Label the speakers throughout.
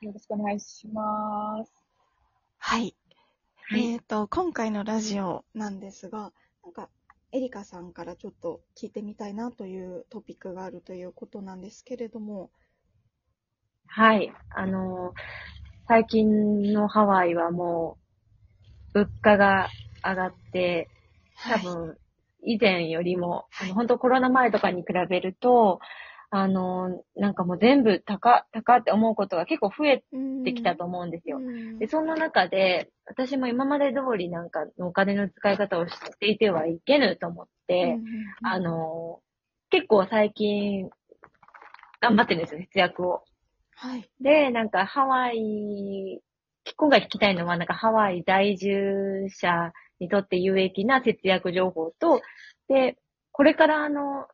Speaker 1: よろしくお願いします。
Speaker 2: はい。
Speaker 3: はい。
Speaker 2: えっ、と、今回のラジオなんですが、なんか、エリカさんからちょっと聞いてみたいなというトピックがあるということなんですけれども、
Speaker 3: はい、あのー最近のハワイはもう、物価が上がって、多分、以前よりも、あの本当コロナ前とかに比べると、あのーなんかもう全部高、高って思うことが結構増えてきたと思うんですよ。
Speaker 2: うん
Speaker 3: で、そんな中で、私も今まで通りなんかのお金の使い方をしていてはいけぬと思って、
Speaker 2: うん
Speaker 3: あの、結構最近、頑張ってるんですよ、節約を。
Speaker 2: はい。
Speaker 3: で、なんかハワイ、今回聞きたいのは、なんかハワイ在住者にとって有益な節約情報と、で、これからあの、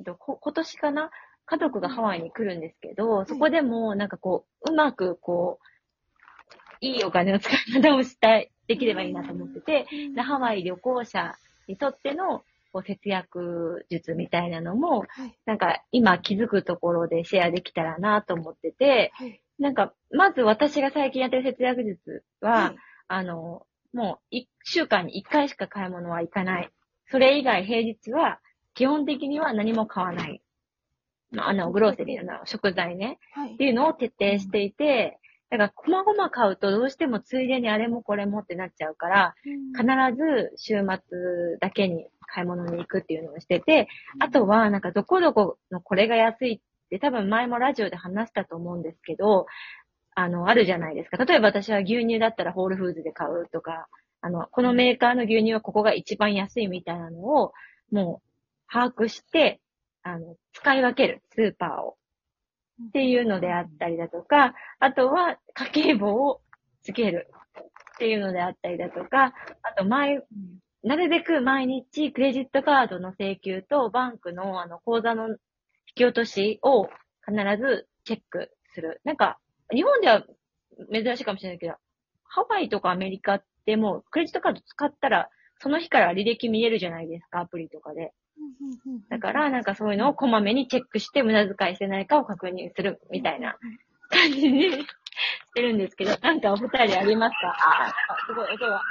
Speaker 3: えっとこ今年かな？家族がハワイに来るんですけど、そこでもなんかこう、うまくこう、いいお金の使い方をしたい、できればいいなと思ってて、でハワイ旅行者にとってのこう節約術みたいなのも、
Speaker 2: はい。
Speaker 3: なんか今気づくところでシェアできたらなと思ってて、
Speaker 2: はい。
Speaker 3: なんかまず私が最近やってる節約術は、
Speaker 2: はい
Speaker 3: あの、もう一週間に一回しか買い物は行かない。それ以外平日は基本的には何も買わない。まああの、グローセリーの食材ね。
Speaker 2: はい
Speaker 3: っていうのを徹底していて、だから、こまごま買うとどうしてもついでにあれもこれもってなっちゃうから、必ず週末だけに買い物に行くっていうのをしてて、あとはなんかどこどこのこれが安いって多分前もラジオで話したと思うんですけど、あの、あるじゃないですか。例えば私は牛乳だったらホールフーズで買うとか、あの、このメーカーの牛乳はここが一番安いみたいなのを、もう把握して、あの、使い分ける、スーパーを。っていうのであったりだとか、あとは家計簿をつけるっていうのであったりだとか、あと毎、なるべく毎日クレジットカードの請求とバンクのあの口座の引き落としを必ずチェックする。なんか、日本では珍しいかもしれないけど、ハワイとかアメリカってもうクレジットカード使ったら、その日から履歴見えるじゃないですか、アプリとかで。だから、なんかそういうのをこまめにチェックして無駄遣いしてないかを確認するみたいな感じにしてるんですけど、なんかお二人ありますか？ああ、すごい音が。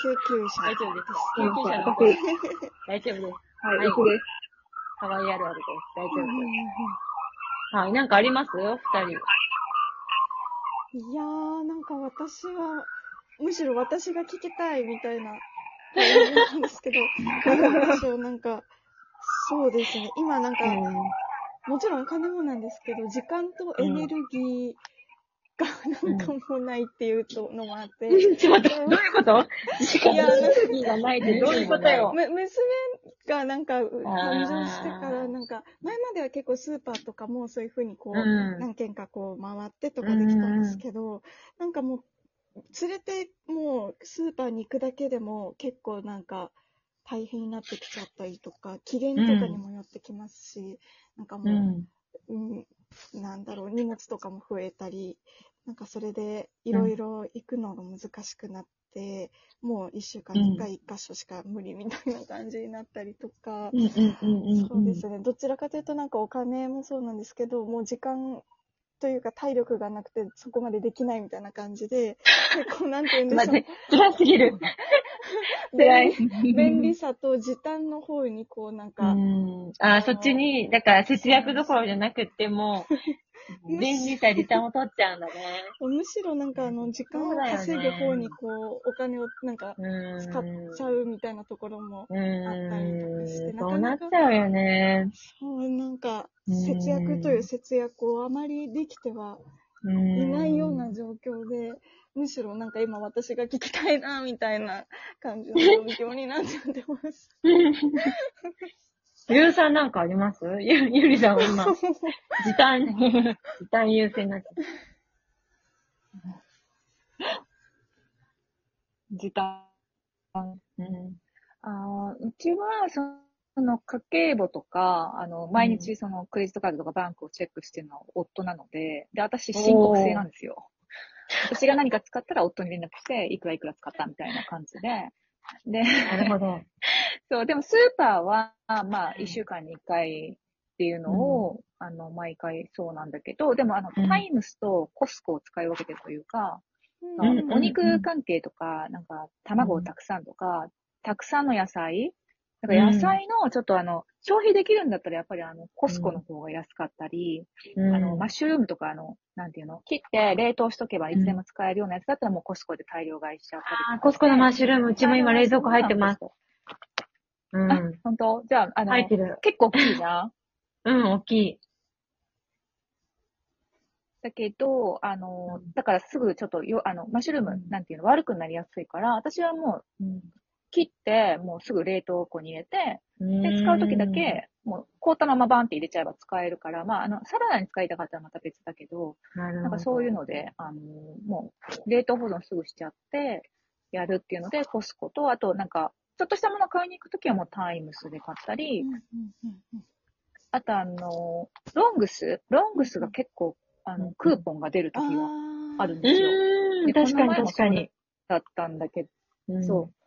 Speaker 2: 救急車。
Speaker 3: 大丈夫です。救
Speaker 1: うん
Speaker 3: 急車の
Speaker 1: 私
Speaker 3: 大丈夫です。
Speaker 1: はい、
Speaker 3: はい
Speaker 1: 僕です。
Speaker 3: ハワイあるあるです。大丈夫です。はい、なんかあります？お二人。
Speaker 2: いやー、なんか私は、むしろ私が聞きたいみたいななんですけど、どうでしょう、なんか、そうですね。今なんか、もちろんお金もなんですけど、時間とエネルギーがなんかもうないっていうのもあって、
Speaker 3: ちょっと待って、どういうこと？時間とエネルギーがないってどういうこと？よ。
Speaker 2: む娘がなんか誕生してから、なんか、前までは結構スーパーとかもそういうふうにこう、
Speaker 3: うん。
Speaker 2: 何軒かこう回ってとかできたんですけど、なんかもう、連れてもうスーパーに行くだけでも結構なんか大変になってきちゃったりとか、期限とかにもよってきますし、なんかもう、
Speaker 3: うん。
Speaker 2: うん、なんだろう、荷物とかも増えたり、なんかそれでいろいろ行くのが難しくなって、もう一週間に一回一箇所しか無理みたいな感じになったりとか。そうですね、どちらかというとなんかお金もそうなんですけど、もう時間というか体力がなくてそこまでできないみたいな感じで、結構なんて言うんでしょう
Speaker 3: 辛すぎる。辛い。
Speaker 2: 便利さと時短の方にこうなん
Speaker 3: う
Speaker 2: か、
Speaker 3: ん。あー、そっちに、だから節約どころじゃなくっても、便利さ、時短を取っちゃうんだね。
Speaker 2: むしろなんかあの時間を稼ぐ方にこうお金をなんか
Speaker 3: うん。
Speaker 2: 使っちゃうみたいなところも、
Speaker 3: う
Speaker 2: あったりとかして
Speaker 3: ん。
Speaker 2: なかなか
Speaker 3: そうなっちゃうよね。
Speaker 2: そうなんか
Speaker 3: うん
Speaker 2: 節約という節約をあまりできてはいないような状況で、むしろなんか今私が聞きたいな、みたいな感じの状況になっちゃってます。
Speaker 3: ゆうさんなんかあります？ゆ、ゆりさんは今、時短、時短優先になっちゃ
Speaker 1: 時短。
Speaker 3: う。うん。
Speaker 1: あーうちは、その、家計簿とか、あの、毎日その、クレジットカードとかバンクをチェックしてるのは夫なので、で、私、申告制なんですよ。私が何か使ったら夫に連絡して、いくらいくら使ったみたいな感じで。で、
Speaker 3: なるほど。
Speaker 1: そう、でもスーパーは、まあ、一週間に一回っていうのを、あの、毎回そうなんだけど、でもあの、
Speaker 3: うん。
Speaker 1: タイムスとコスコを使い分けてるというか、
Speaker 2: うん。
Speaker 1: お肉関係とか、なんか、卵をたくさんとか、たくさんの野菜、なんか野菜の、ちょっとあの、消費できるんだったら、やっぱりあの、コスコの方が安かったり、
Speaker 3: うん。
Speaker 1: あの、マッシュルームとか、あの、なんていうの、切って冷凍しとけばいつでも使えるようなやつだったら、もうコスコで大量買いしちゃったりとか
Speaker 3: あーコスコのマッシュルーム、うちも今冷蔵庫入ってます。う
Speaker 1: あ
Speaker 3: ん。、
Speaker 1: 本当？じゃあ、あの、
Speaker 3: 入ってる。
Speaker 1: 結構大きいじゃん
Speaker 3: うん、大きい。
Speaker 1: だけど、あの、だからすぐちょっとよ、あの、マッシュルーム、なんていうの、悪くなりやすいから、私はもう、切って、もうすぐ冷凍庫に入れて、で、使うときだけ、もう、凍ったままバンって入れちゃえば使えるから、まあ、あの、サラダに使いたかったらまた別だけど、
Speaker 3: うん、な。
Speaker 1: なんかそういうので、あの、もう、冷凍保存すぐしちゃって、やるっていうので、コスコと、あと、なんか、ちょっとしたもの買いに行くときはもうタイムスで買ったり、あとあの、ロングスロングスが結構、あの、クーポンが出るときがあるん
Speaker 3: う
Speaker 1: ですよ。
Speaker 3: ーん、
Speaker 1: で
Speaker 3: 確かに確かに。
Speaker 1: だったんだけど、
Speaker 3: うん
Speaker 1: そう。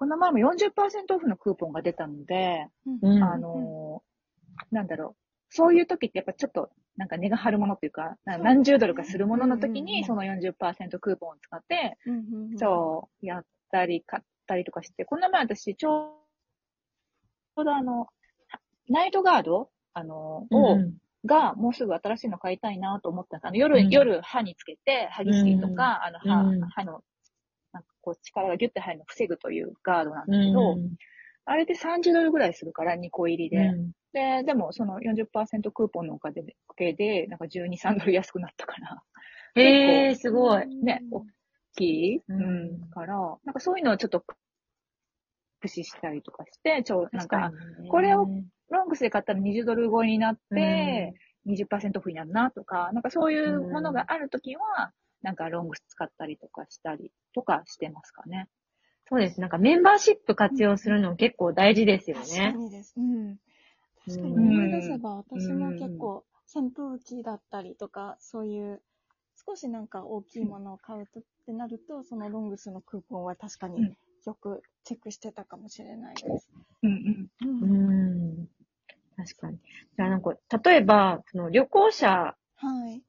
Speaker 1: この前も40%オフのクーポンが出たので、
Speaker 2: うん。
Speaker 3: うん。
Speaker 1: あのーなんだろう。そういう時ってやっぱちょっと、なんか値が張るものっていうか、か何十ドルかするものの時に、その40%クーポンを使って、そう、やったり、買ったりとかして、この前私、ちょうどあの、ナイトガードあの、を、
Speaker 3: うん
Speaker 1: が、もうすぐ新しいの買いたいなと思ったんですあの、夜、
Speaker 3: うん。
Speaker 1: 夜歯につけて、歯ぎしりとか、あの、歯、
Speaker 3: うん。
Speaker 1: 歯の、こう力がギュッて入るのを防ぐというガードなんだけど、
Speaker 3: うん。
Speaker 1: あれで30ドルぐらいするから、2個入りで。
Speaker 3: うん。
Speaker 1: で、でもその40%クーポンのおかげで、なんか12、3ドル安くなったから、
Speaker 3: へえ、すごい。
Speaker 1: ね、大きい、
Speaker 3: う
Speaker 1: うん。ん、から、なんかそういうのをちょっと駆使したりとかして、ちょ、なんか、これをロングスで買ったら20ドル超えになって、20%オフになるなとか、なんかそういうものがあるときは、なんかロングス使ったりとかしたりとかしてますかね。
Speaker 3: そうです。なんかメンバーシップ活用するの結構大事ですよ
Speaker 2: 確か
Speaker 3: ね。
Speaker 2: にです。うん。確かに
Speaker 3: うん
Speaker 2: 思い出せば、私も結構扇風機だったりとか、そういう少しなんか大きいものを買うとってなると、そのロングスのクーポンは確かに
Speaker 1: うん
Speaker 2: よくチェックしてたかもしれないです。
Speaker 1: うんうん。
Speaker 2: うん
Speaker 3: うん。確かに。じゃあなんか、例えば、その旅行者、
Speaker 2: はい。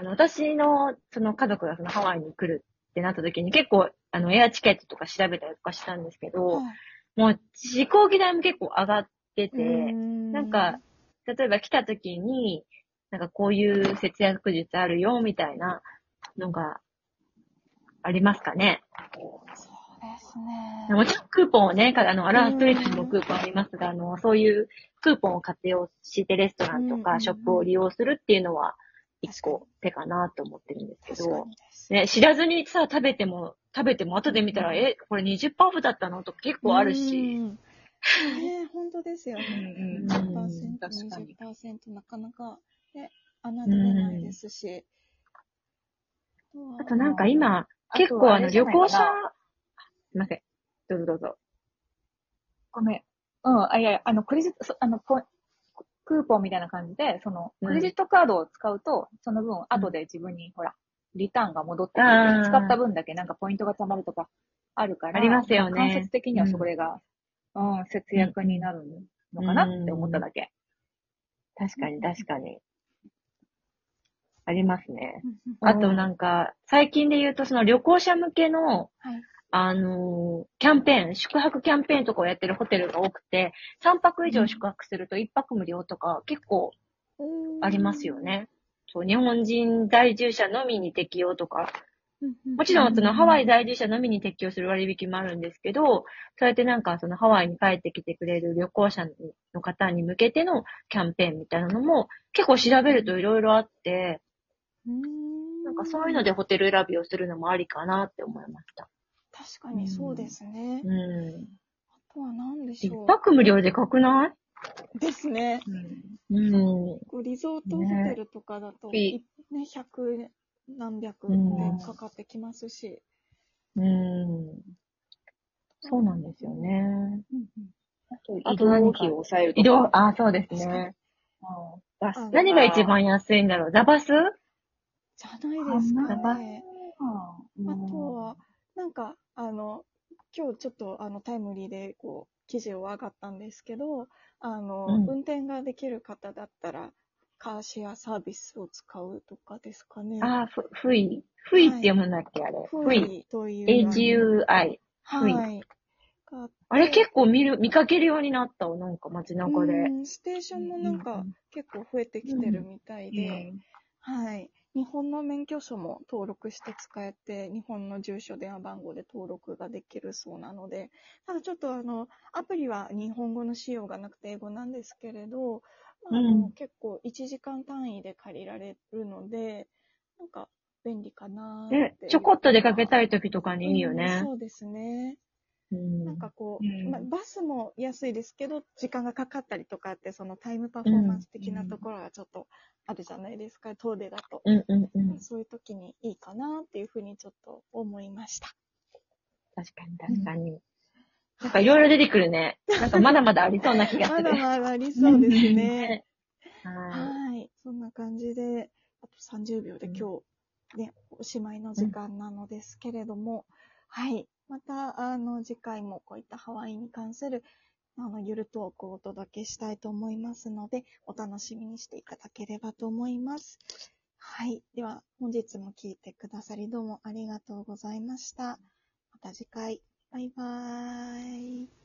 Speaker 3: あの、私の、その家族がそのハワイに来るってなった時に結構、あの、エアチケットとか調べたりとかしたんですけど、
Speaker 2: はい
Speaker 3: もう飛行機代も結構上がってて、
Speaker 2: うん
Speaker 3: なんか、例えば来た時に、なんかこういう節約術あるよ、みたいなのがありますかね。
Speaker 2: そうですね。
Speaker 3: もちろんクーポンをね、かあの、アラーストリートにもクーポンありますが、あの、そういうクーポンを活用してレストランとかショップを利用するっていうのは一個手かなと思ってるんですけど。ね、知らずにさ、食べても、食べても後で見たら、え、これ20%オフだったのとか結構あるし、
Speaker 2: うん。ね本当ですよね。
Speaker 1: うん
Speaker 3: うん
Speaker 2: 10%、
Speaker 1: 確かに
Speaker 2: 20%なかなか、ね、侮れないですし。
Speaker 3: あとなんか今、結構あの旅行者すいません。どうぞどうぞ。
Speaker 1: ごめん。うん、あ、いやいや、あの、クレジット、そあの、クーポンみたいな感じで、その、
Speaker 3: うん
Speaker 1: クレジットカードを使うと、その分、後で自分に、ほら、リターンが戻ってくる使った分だけなんかポイントが貯まるとかあるから、
Speaker 3: ありますよね
Speaker 1: 間接的にはそれが、うん、節約になるのかなって思っただけ。
Speaker 3: 確かに確かに。ありますね。
Speaker 2: うん
Speaker 3: あとなんか、最近で言うとその旅行者向けの、
Speaker 2: はい。
Speaker 3: あのーキャンペーン、宿泊キャンペーンとかをやってるホテルが多くて、3泊以上宿泊すると1泊無料とか結構ありますよ。ね。そう、日本人在住者のみに適用とか、もちろんそのハワイ在住者のみに適用する割引もあるんですけど、そうやってなんかそのハワイに帰ってきてくれる旅行者の方に向けてのキャンペーンみたいなのも結構調べるといろいろあって、
Speaker 2: うん
Speaker 3: なんかそういうのでホテル選びをするのもありかなって思いました。
Speaker 2: 確かにそうですね。
Speaker 3: うん。
Speaker 2: あとは何でし
Speaker 3: 一
Speaker 2: ょう。
Speaker 3: 泊無料でかくない？
Speaker 2: ですね。
Speaker 3: うん。
Speaker 2: こうリゾートホテルとかだと、
Speaker 3: ね
Speaker 2: いね、100何百円かかってきますし。
Speaker 3: うん。そうなんですよね。
Speaker 1: あと、
Speaker 3: あ
Speaker 1: 移動
Speaker 3: と何か
Speaker 1: 費を抑えるとか。
Speaker 3: 移動、あ、そうですね。
Speaker 1: うんバス
Speaker 3: 何が一番安いんだろう？ザバス？
Speaker 2: じゃないですか
Speaker 3: あ
Speaker 2: ね。
Speaker 1: うん
Speaker 2: あとは、なんか、あの、今日ちょっとあのタイムリーでこう記事を上がったんですけど、あの、
Speaker 3: うん
Speaker 2: 運転ができる方だったら、カーシェアサービスを使うとかですかね。
Speaker 3: あ、ふ、ふい。ふいって読むんだっけあれ。
Speaker 2: フ
Speaker 3: ふい。
Speaker 2: イという。
Speaker 3: HUI。ふい
Speaker 2: はい。がって
Speaker 3: あれ結構見る、見かけるようになったわ。なんか街中で。
Speaker 2: うんステーションもなんか
Speaker 3: うん
Speaker 2: 結構増えてきてるみたいで、
Speaker 1: うん
Speaker 2: はい。日本の免許証も登録して使えて、日本の住所、電話番号で登録ができるそうなので、ただちょっとあの、アプリは日本語の仕様がなくて英語なんですけれど、まああの
Speaker 3: うん
Speaker 2: 結構1時間単位で借りられるので、なんか便利かなーって
Speaker 3: ね
Speaker 2: いう、
Speaker 3: ちょこっと出かけたい時とかにいいよ
Speaker 2: うん
Speaker 3: ね。
Speaker 2: そうですね。
Speaker 3: うん
Speaker 2: なんかこう、
Speaker 1: うん
Speaker 2: まあ、バスも安いですけど、時間がかかったりとかって、そのタイムパフォーマンス的なところがちょっとあるじゃないですか、遠出だと。
Speaker 3: うんうんうん。
Speaker 2: そういう時にいいかなっていうふうにちょっと思いました。
Speaker 3: 確かに確かに。なんかいろいろ出てくるね。なんかまだまだありそうな気が
Speaker 2: ますだ
Speaker 3: る。
Speaker 2: まだありそうですね。
Speaker 3: は
Speaker 2: はい。そんな感じで、あと30秒で今日、ね、おしまいの時間なのですけれども、はい。また、あの、次回もこういったハワイに関する、あの、ゆるトークをお届けしたいと思いますので、お楽しみにしていただければと思います。はい。では、本日も聴いてくださりどうもありがとうございました。また次回。バイバーイ。